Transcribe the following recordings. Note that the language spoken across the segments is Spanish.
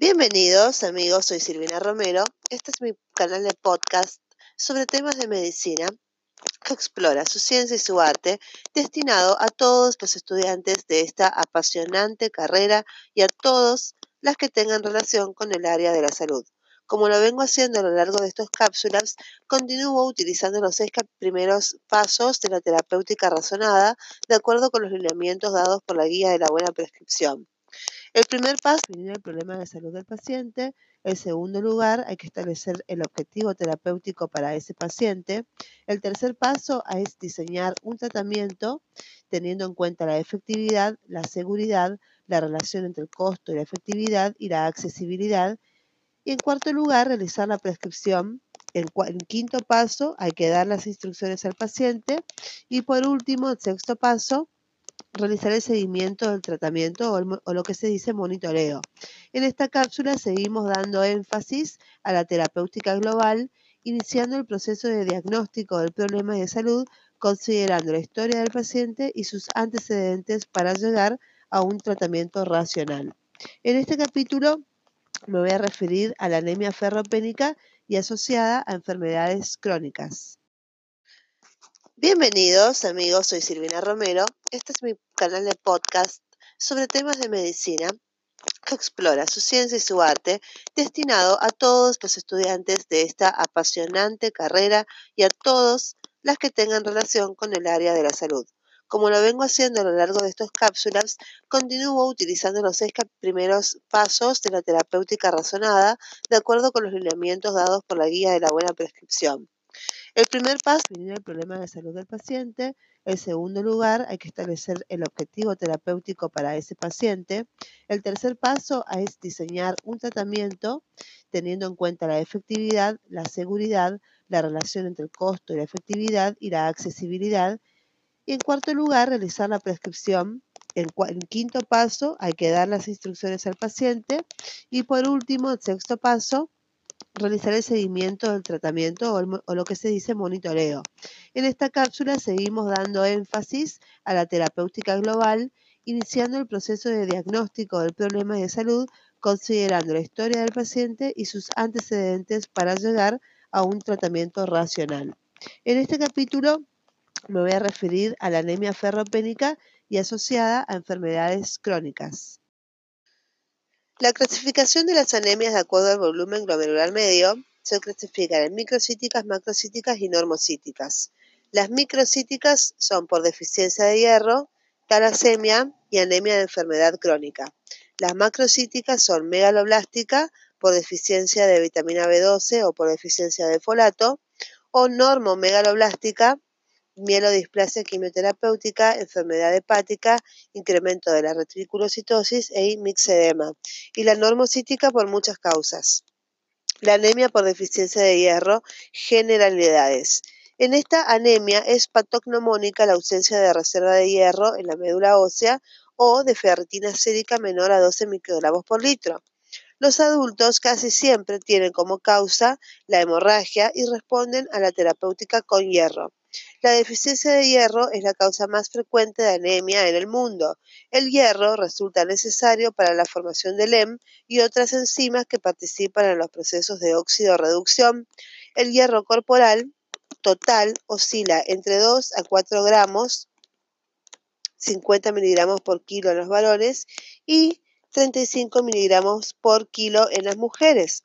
Bienvenidos amigos, soy Silvina Romero. Este es mi canal de podcast sobre temas de medicina que explora su ciencia y su arte destinado a todos los estudiantes de esta apasionante carrera y a todos las que tengan relación con el área de la salud. Como lo vengo haciendo a lo largo de estas cápsulas, continúo utilizando los seis primeros pasos de la terapéutica razonada de acuerdo con los lineamientos dados por la guía de la buena prescripción. El primer paso es el problema de salud del paciente. En segundo lugar, hay que establecer el objetivo terapéutico para ese paciente. El tercer paso es diseñar un tratamiento teniendo en cuenta la efectividad, la seguridad, la relación entre el costo y la efectividad y la accesibilidad. Y en cuarto lugar, realizar la prescripción. En, en quinto paso, hay que dar las instrucciones al paciente. Y por último, el sexto paso, realizar el seguimiento del tratamiento o, lo que se dice monitoreo. En esta cápsula seguimos dando énfasis a la terapéutica global, iniciando el proceso de diagnóstico del problema de salud, considerando la historia del paciente y sus antecedentes para llegar a un tratamiento racional. En este capítulo me voy a referir a la anemia ferropénica y asociada a enfermedades crónicas. Bienvenidos amigos, soy Silvina Romero. Este es mi canal de podcast sobre temas de medicina que explora su ciencia y su arte destinado a todos los estudiantes de esta apasionante carrera y a todos las que tengan relación con el área de la salud. Como lo vengo haciendo a lo largo de estas cápsulas, continúo utilizando los seis primeros pasos de la terapéutica razonada de acuerdo con los lineamientos dados por la guía de la buena prescripción. El primer paso es el problema de salud del paciente. En segundo lugar, hay que establecer el objetivo terapéutico para ese paciente. El tercer paso es diseñar un tratamiento teniendo en cuenta la efectividad, la seguridad, la relación entre el costo y la efectividad y la accesibilidad. Y en cuarto lugar, realizar la prescripción. En, en quinto paso, hay que dar las instrucciones al paciente. Y por último, el sexto paso, realizar el seguimiento del tratamiento o, lo que se dice monitoreo. En esta cápsula seguimos dando énfasis a la terapéutica global, iniciando el proceso de diagnóstico del problema de salud, considerando la historia del paciente y sus antecedentes para llegar a un tratamiento racional. En este capítulo me voy a referir a la anemia ferropénica y asociada a enfermedades crónicas. La clasificación de las anemias de acuerdo al volumen glomerular medio se clasifican en microcíticas, macrocíticas y normocíticas. Las microcíticas son por deficiencia de hierro, talasemia y anemia de enfermedad crónica. Las macrocíticas son megaloblástica por deficiencia de vitamina B12 o por deficiencia de folato, o normomegaloblástica mielodisplasia quimioterapéutica, enfermedad hepática, incremento de la reticulocitosis e mixedema, y la normocítica por muchas causas. La anemia por deficiencia de hierro, generalidades. En esta anemia es patognomónica la ausencia de reserva de hierro en la médula ósea o de ferritina sérica menor a 12 microgramos por litro. Los adultos casi siempre tienen como causa la hemorragia y responden a la terapéutica con hierro. La deficiencia de hierro es la causa más frecuente de anemia en el mundo. El hierro resulta necesario para la formación del EM y otras enzimas que participan en los procesos de óxido-reducción. El hierro corporal total oscila entre 2 a 4 gramos, 50 miligramos por kilo en los varones y 35 miligramos por kilo en las mujeres.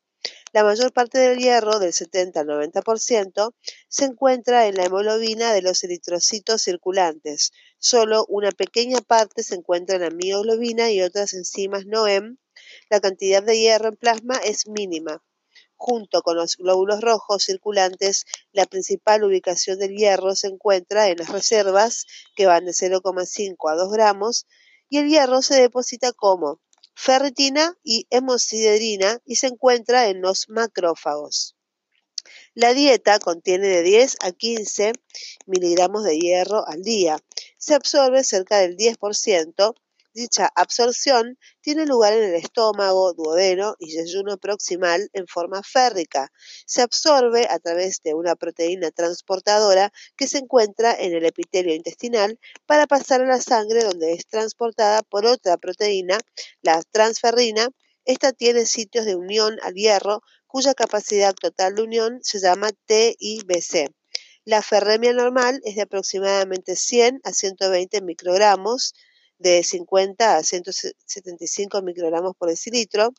La mayor parte del hierro, del 70 al 90%, se encuentra en la hemoglobina de los eritrocitos circulantes. Solo una pequeña parte se encuentra en la mioglobina y otras enzimas NOEM. La cantidad de hierro en plasma es mínima. Junto con los glóbulos rojos circulantes, la principal ubicación del hierro se encuentra en las reservas, que van de 0,5 a 2 gramos, y el hierro se deposita como ferritina y hemosiderina y se encuentra en los macrófagos. La dieta contiene de 10 a 15 miligramos de hierro al día. Se absorbe cerca del 10% Dicha absorción tiene lugar en el estómago, duodeno y yeyuno proximal en forma férrica. Se absorbe a través de una proteína transportadora que se encuentra en el epitelio intestinal para pasar a la sangre donde es transportada por otra proteína, la transferrina, Esta tiene sitios de unión al hierro cuya capacidad total de unión se llama TIBC. La ferremia normal es de aproximadamente 100 a 120 microgramos, de 50 a 175 microgramos por decilitro.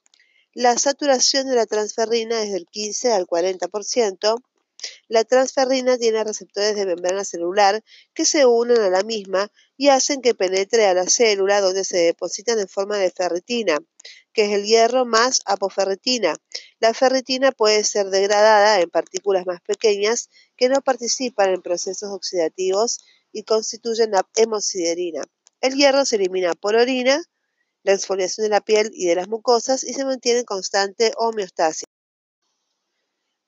La saturación de la transferrina es del 15 al 40%. La transferrina tiene receptores de membrana celular que se unen a la misma y hacen que penetre a la célula donde se depositan en forma de ferritina, que es el hierro más apoferritina. La ferritina puede ser degradada en partículas más pequeñas que no participan en procesos oxidativos y constituyen la hemosiderina. El hierro se elimina por orina, la exfoliación de la piel y de las mucosas y se mantiene en constante homeostasis.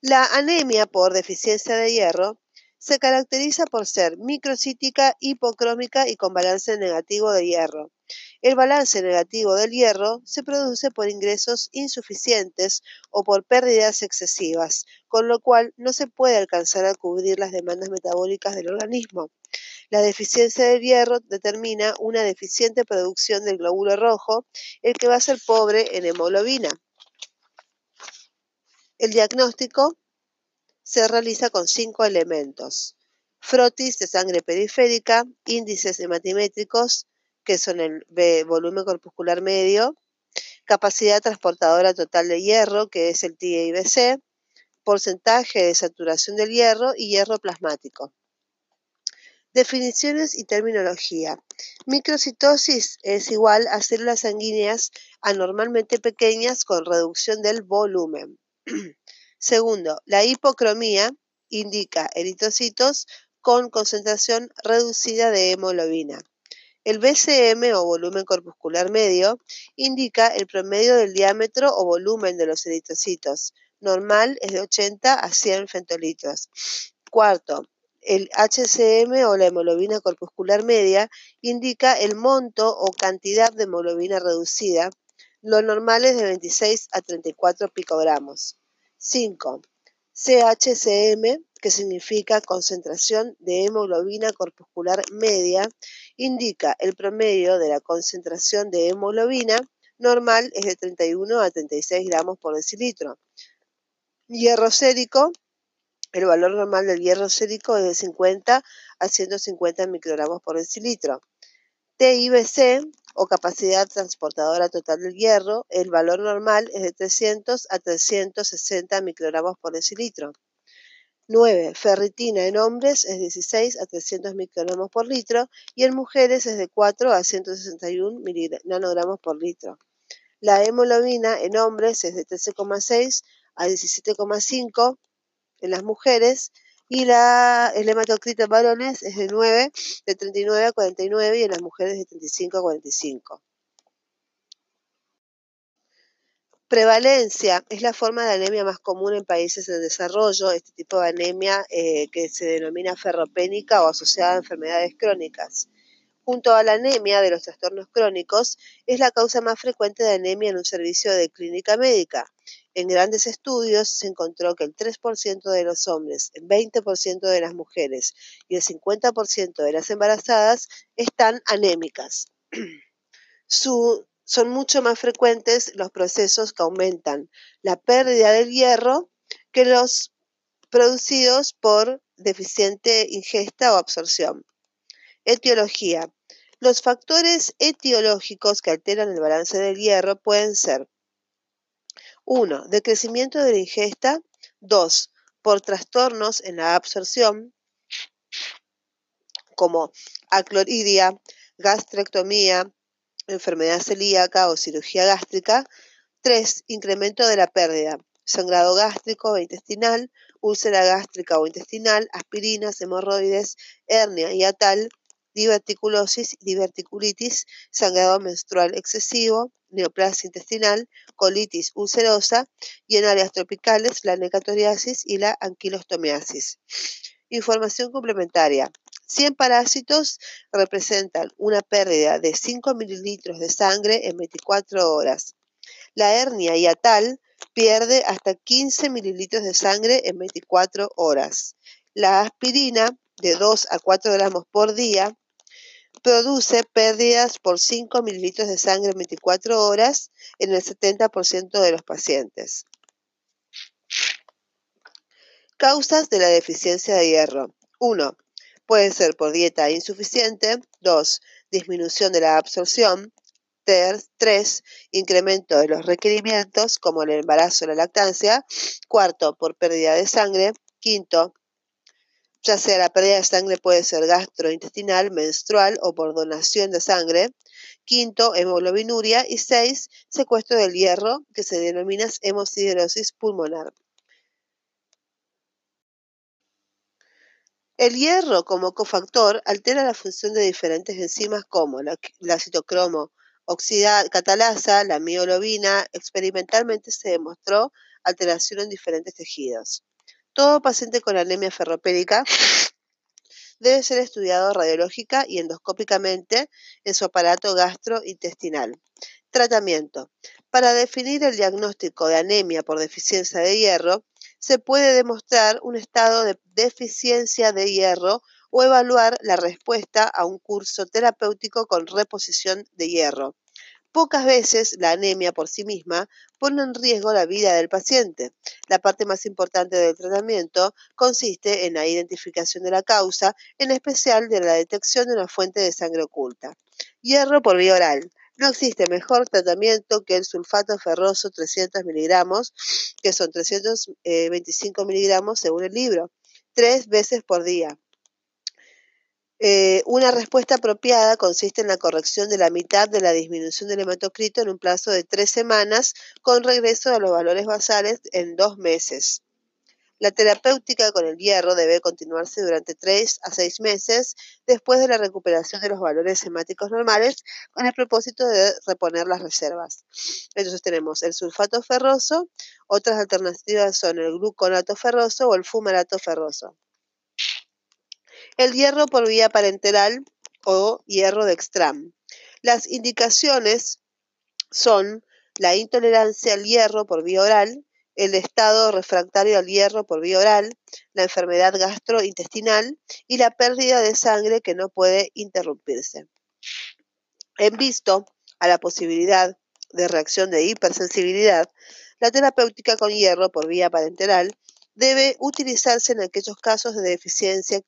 La anemia por deficiencia de hierro se caracteriza por ser microcítica, hipocrómica y con balance negativo de hierro. El balance negativo del hierro se produce por ingresos insuficientes o por pérdidas excesivas, con lo cual no se puede alcanzar a cubrir las demandas metabólicas del organismo. La deficiencia del hierro determina una deficiente producción del glóbulo rojo, el que va a ser pobre en hemoglobina. El diagnóstico se realiza con cinco elementos. Frotis de sangre periférica, índices hematimétricos, que son el volumen corpuscular medio, capacidad transportadora total de hierro, que es el TIBC, porcentaje de saturación del hierro y hierro plasmático. Definiciones y terminología. Microcitosis es igual a células sanguíneas anormalmente pequeñas con reducción del volumen. Segundo, la hipocromía indica eritrocitos con concentración reducida de hemoglobina. El BCM o volumen corpuscular medio indica el promedio del diámetro o volumen de los eritrocitos. Normal es de 80 a 100 fentolitros. Cuarto, el HCM o la hemoglobina corpuscular media indica el monto o cantidad de hemoglobina reducida. Lo normal es de 26 a 34 picogramos. 5. CHCM, que significa concentración de hemoglobina corpuscular media, indica el promedio de la concentración de hemoglobina normal es de 31 a 36 gramos por decilitro. Hierro sérico, el valor normal del hierro sérico es de 50 a 150 microgramos por decilitro. TIBC o capacidad transportadora total del hierro, el valor normal es de 300 a 360 microgramos por decilitro. 9. Ferritina en hombres es 16 a 300 microgramos por litro y en mujeres es de 4 a 161 nanogramos por litro. La hemoglobina en hombres es de 13,6 a 17,5 en las mujeres y la, el en varones es de 9, de 39 a 49 y en las mujeres de 35 a 45. Prevalencia es la forma de anemia más común en países en desarrollo, este tipo de anemia eh, que se denomina ferropénica o asociada a enfermedades crónicas junto a la anemia de los trastornos crónicos, es la causa más frecuente de anemia en un servicio de clínica médica. En grandes estudios se encontró que el 3% de los hombres, el 20% de las mujeres y el 50% de las embarazadas están anémicas. son mucho más frecuentes los procesos que aumentan la pérdida del hierro que los producidos por deficiente ingesta o absorción. Etiología. Los factores etiológicos que alteran el balance del hierro pueden ser 1. Decrecimiento de la ingesta. 2. Por trastornos en la absorción, como acloridia, gastrectomía, enfermedad celíaca o cirugía gástrica. 3. Incremento de la pérdida, sangrado gástrico o intestinal, úlcera gástrica o intestinal, aspirinas, hemorroides, hernia y atal, diverticulosis, diverticulitis, sangrado menstrual excesivo, neoplasia intestinal, colitis ulcerosa y en áreas tropicales la necatoriasis y la anquilostomiasis. Información complementaria. 100 parásitos representan una pérdida de 5 mililitros de sangre en 24 horas. La hernia hiatal pierde hasta 15 mililitros de sangre en 24 horas. La aspirina, de 2 a 4 gramos por día, produce pérdidas por 5 mililitros de sangre en 24 horas en el 70% de los pacientes. Causas de la deficiencia de hierro. 1. Puede ser por dieta insuficiente. 2. Disminución de la absorción. 3. Incremento de los requerimientos como el embarazo o la lactancia. Cuarto, por pérdida de sangre. Quinto, ya sea la pérdida de sangre puede ser gastrointestinal, menstrual o por donación de sangre. Quinto, hemoglobinuria. Y seis, secuestro del hierro, que se denomina hemosiderosis pulmonar. El hierro como cofactor altera la función de diferentes enzimas como la, citocromo catalasa, la mioglobina. Experimentalmente se demostró alteración en diferentes tejidos. Todo paciente con anemia ferropélica debe ser estudiado radiológica y endoscópicamente en su aparato gastrointestinal. Tratamiento. Para definir el diagnóstico de anemia por deficiencia de hierro, se puede demostrar un estado de deficiencia de hierro o evaluar la respuesta a un curso terapéutico con reposición de hierro. Pocas veces la anemia por sí misma pone en riesgo la vida del paciente. La parte más importante del tratamiento consiste en la identificación de la causa, en especial de la detección de una fuente de sangre oculta. Hierro por vía oral. No existe mejor tratamiento que el sulfato ferroso 300 miligramos, que son 325 miligramos según el libro, tres veces por día. Eh, una respuesta apropiada consiste en la corrección de la mitad de la disminución del hematocrito en un plazo de tres semanas con regreso a los valores basales en dos meses. La terapéutica con el hierro debe continuarse durante tres a seis meses después de la recuperación de los valores hemáticos normales con el propósito de reponer las reservas. Entonces tenemos el sulfato ferroso, otras alternativas son el gluconato ferroso o el fumarato ferroso. El hierro por vía parenteral o hierro de extram. Las indicaciones son la intolerancia al hierro por vía oral, el estado refractario al hierro por vía oral, la enfermedad gastrointestinal y la pérdida de sangre que no puede interrumpirse. En visto a la posibilidad de reacción de hipersensibilidad, la terapéutica con hierro por vía parenteral debe utilizarse en aquellos casos de deficiencia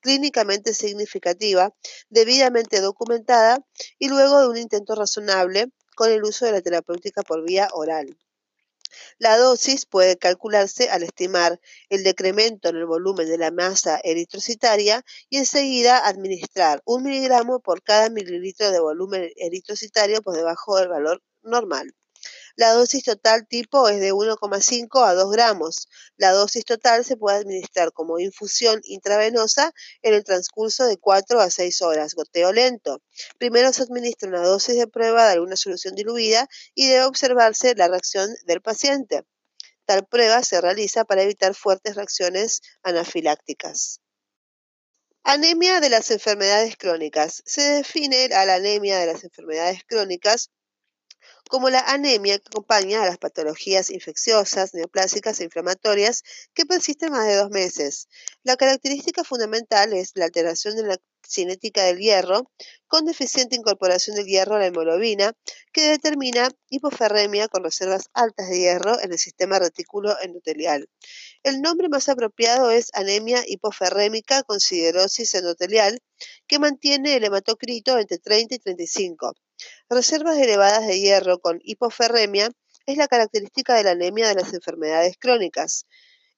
clínicamente significativa, debidamente documentada y luego de un intento razonable con el uso de la terapéutica por vía oral. La dosis puede calcularse al estimar el decremento en el volumen de la masa eritrocitaria y enseguida administrar un miligramo por cada mililitro de volumen eritrocitario por debajo del valor normal. La dosis total tipo es de 1,5 a 2 gramos. La dosis total se puede administrar como infusión intravenosa en el transcurso de 4 a 6 horas, goteo lento. Primero se administra una dosis de prueba de alguna solución diluida y debe observarse la reacción del paciente. Tal prueba se realiza para evitar fuertes reacciones anafilácticas. Anemia de las enfermedades crónicas. Se define a la anemia de las enfermedades crónicas como la anemia que acompaña a las patologías infecciosas, neoplásicas e inflamatorias que persisten más de dos meses. La característica fundamental es la alteración de la cinética del hierro con deficiente incorporación del hierro a la hemoglobina que determina hipoferremia con reservas altas de hierro en el sistema retículo endotelial. El nombre más apropiado es anemia hipoferrémica con siderosis endotelial que mantiene el hematocrito entre 30 y 35. Reservas elevadas de hierro con hipoferremia es la característica de la anemia de las enfermedades crónicas.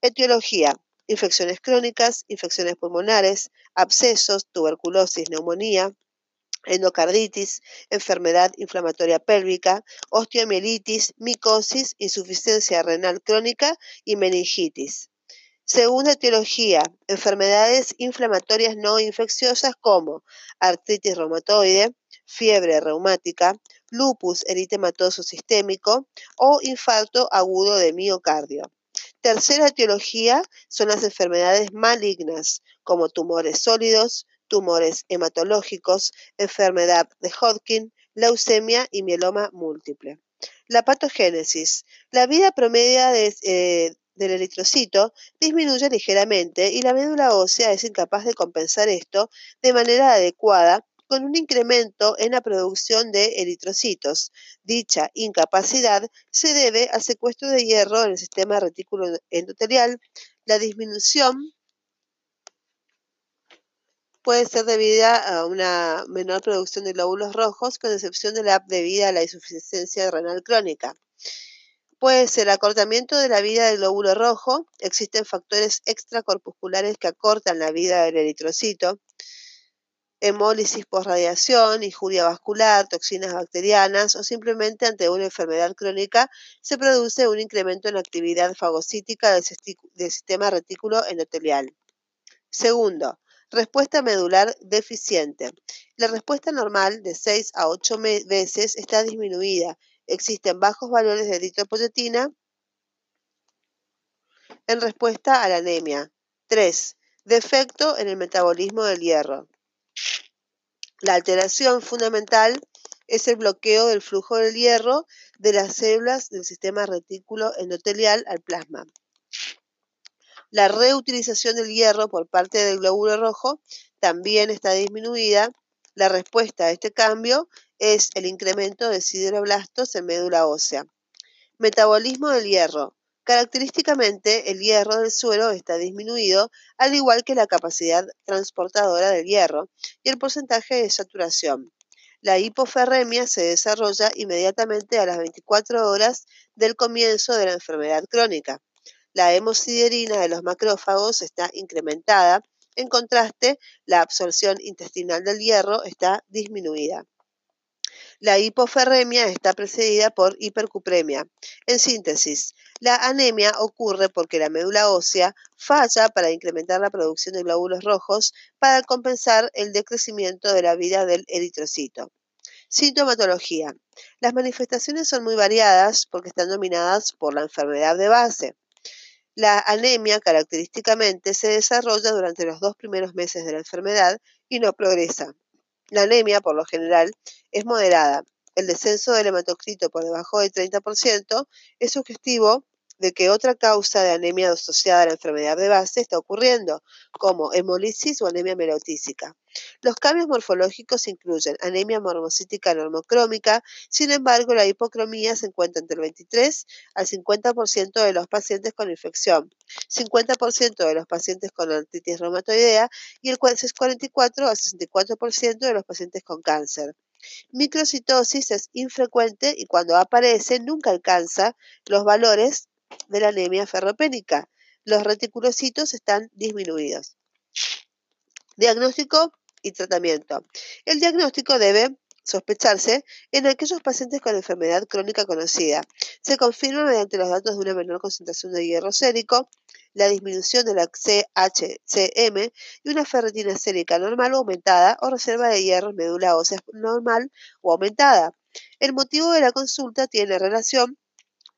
Etiología. Infecciones crónicas, infecciones pulmonares, abscesos, tuberculosis, neumonía, endocarditis, enfermedad inflamatoria pélvica, osteomielitis, micosis, insuficiencia renal crónica y meningitis. Segunda etiología, enfermedades inflamatorias no infecciosas como artritis reumatoide, fiebre reumática, lupus eritematoso sistémico o infarto agudo de miocardio. Tercera etiología son las enfermedades malignas, como tumores sólidos, tumores hematológicos, enfermedad de Hodgkin, leucemia y mieloma múltiple. La patogénesis. La vida promedia eh, del eritrocito disminuye ligeramente y la médula ósea es incapaz de compensar esto de manera adecuada con un incremento en la producción de eritrocitos. Dicha incapacidad se debe al secuestro de hierro en el sistema retículo endotelial, la disminución puede ser debida a una menor producción de glóbulos rojos, con excepción de la debida a la insuficiencia renal crónica. Puede ser acortamiento de la vida del glóbulo rojo, existen factores extracorpusculares que acortan la vida del eritrocito, hemólisis por radiación, injuria vascular, toxinas bacterianas o simplemente ante una enfermedad crónica se produce un incremento en la actividad fagocítica del, sistema retículo endotelial. Segundo, Respuesta medular deficiente. La respuesta normal de 6 a 8 veces está disminuida. Existen bajos valores de eritropoyetina en respuesta a la anemia. 3. Defecto en el metabolismo del hierro. La alteración fundamental es el bloqueo del flujo del hierro de las células del sistema retículo endotelial al plasma. La reutilización del hierro por parte del glóbulo rojo también está disminuida. La respuesta a este cambio es el incremento de sideroblastos en médula ósea. Metabolismo del hierro. Característicamente, el hierro del suero está disminuido, al igual que la capacidad transportadora del hierro y el porcentaje de saturación. La hipoferremia se desarrolla inmediatamente a las 24 horas del comienzo de la enfermedad crónica. La hemosiderina de los macrófagos está incrementada. En contraste, la absorción intestinal del hierro está disminuida. La hipoferremia está precedida por hipercupremia. En síntesis, la anemia ocurre porque la médula ósea falla para incrementar la producción de glóbulos rojos para compensar el decrecimiento de la vida del eritrocito. Sintomatología. Las manifestaciones son muy variadas porque están dominadas por la enfermedad de base. La anemia característicamente se desarrolla durante los dos primeros meses de la enfermedad y no progresa. La anemia, por lo general, es moderada. El descenso del hematocrito por debajo del 30% es sugestivo de que otra causa de anemia asociada a la enfermedad de base está ocurriendo, como hemolisis o anemia melotísica. Los cambios morfológicos incluyen anemia mormocítica normocrómica, sin embargo, la hipocromía se encuentra entre el 23 al 50% de los pacientes con infección, 50% de los pacientes con artritis reumatoidea y el 44 al 64% de los pacientes con cáncer. Microcitosis es infrecuente y cuando aparece nunca alcanza los valores de la anemia ferropénica. Los reticulocitos están disminuidos. Diagnóstico tratamiento. El diagnóstico debe sospecharse en aquellos pacientes con enfermedad crónica conocida. Se confirma mediante los datos de una menor concentración de hierro sérico, la disminución de la CHCM y una ferritina sérica normal o aumentada o reserva de hierro en médula ósea normal o aumentada. El motivo de la consulta tiene relación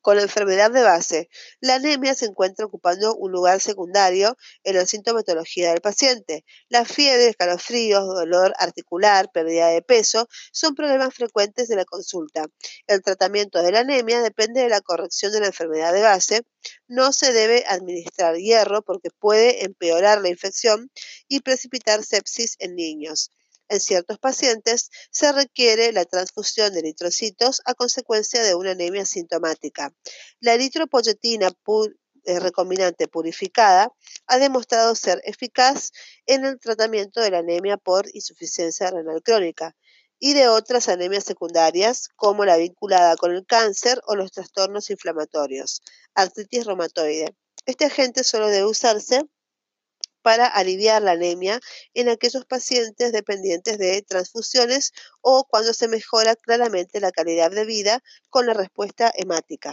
con la enfermedad de base, la anemia se encuentra ocupando un lugar secundario en la sintomatología del paciente. La fiebre, escalofríos, dolor articular, pérdida de peso son problemas frecuentes de la consulta. El tratamiento de la anemia depende de la corrección de la enfermedad de base. No se debe administrar hierro porque puede empeorar la infección y precipitar sepsis en niños. En ciertos pacientes se requiere la transfusión de eritrocitos a consecuencia de una anemia sintomática. La eritropoyetina eh, recombinante purificada ha demostrado ser eficaz en el tratamiento de la anemia por insuficiencia renal crónica y de otras anemias secundarias como la vinculada con el cáncer o los trastornos inflamatorios, artritis reumatoide. Este agente solo debe usarse para aliviar la anemia en aquellos pacientes dependientes de transfusiones o cuando se mejora claramente la calidad de vida con la respuesta hemática.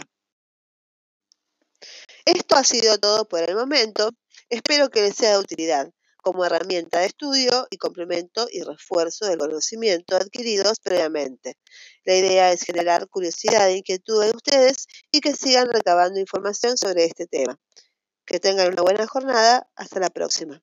Esto ha sido todo por el momento. Espero que les sea de utilidad como herramienta de estudio y complemento y refuerzo del conocimiento adquiridos previamente. La idea es generar curiosidad e inquietud en ustedes y que sigan recabando información sobre este tema. Que tengan una buena jornada. Hasta la próxima.